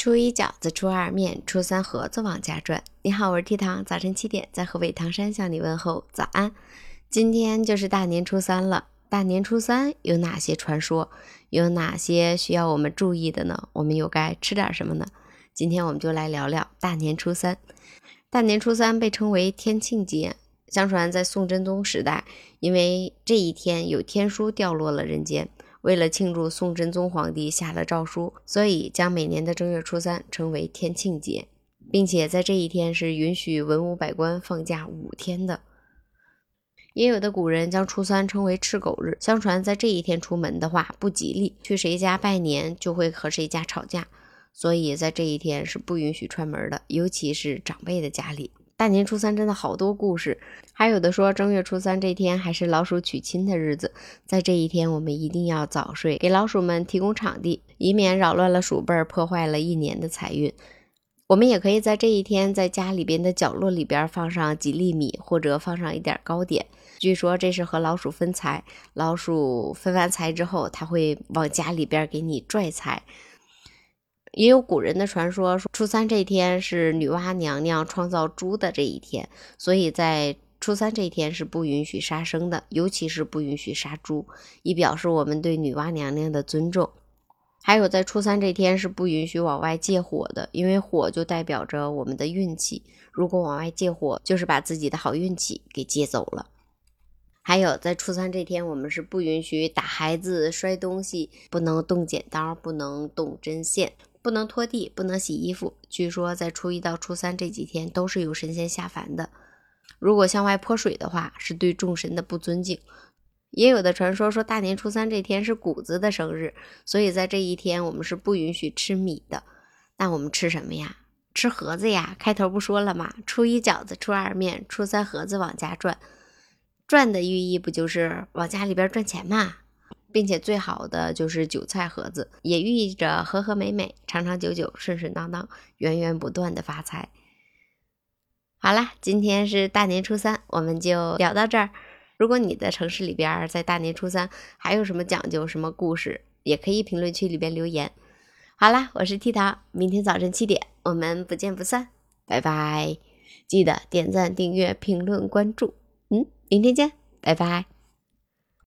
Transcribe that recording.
初一饺子，初二面，初三盒子往家转。你好，我是 T 糖，早晨七点在河北唐山向你问候早安。今天就是大年初三了，大年初三有哪些传说？有哪些需要我们注意的呢？我们又该吃点什么呢？今天我们就来聊聊大年初三。大年初三被称为天庆节，相传在宋真宗时代，因为这一天有天书掉落了人间。为了庆祝宋真宗皇帝下了诏书，所以将每年的正月初三称为天庆节，并且在这一天是允许文武百官放假五天的。也有的古人将初三称为赤狗日，相传在这一天出门的话不吉利，去谁家拜年就会和谁家吵架，所以在这一天是不允许串门的，尤其是长辈的家里。大年初三真的好多故事，还有的说正月初三这天还是老鼠娶亲的日子，在这一天我们一定要早睡，给老鼠们提供场地，以免扰乱了鼠辈儿，破坏了一年的财运。我们也可以在这一天在家里边的角落里边放上几粒米，或者放上一点糕点，据说这是和老鼠分财，老鼠分完财之后，它会往家里边给你拽财。也有古人的传说，说初三这天是女娲娘娘创造猪的这一天，所以在初三这一天是不允许杀生的，尤其是不允许杀猪，以表示我们对女娲娘娘的尊重。还有在初三这天是不允许往外借火的，因为火就代表着我们的运气，如果往外借火，就是把自己的好运气给借走了。还有在初三这天，我们是不允许打孩子、摔东西，不能动剪刀，不能动针线。不能拖地，不能洗衣服。据说在初一到初三这几天都是有神仙下凡的。如果向外泼水的话，是对众神的不尊敬。也有的传说说大年初三这天是谷子的生日，所以在这一天我们是不允许吃米的。那我们吃什么呀？吃盒子呀！开头不说了吗？初一饺子，初二面，初三盒子往家转。转的寓意不就是往家里边赚钱吗？并且最好的就是韭菜盒子，也寓意着和和美美、长长久久、顺顺当当、源源不断的发财。好啦，今天是大年初三，我们就聊到这儿。如果你的城市里边在大年初三还有什么讲究、什么故事，也可以评论区里边留言。好啦，我是 T 桃，明天早晨七点我们不见不散，拜拜！记得点赞、订阅、评论、关注。嗯，明天见，拜拜。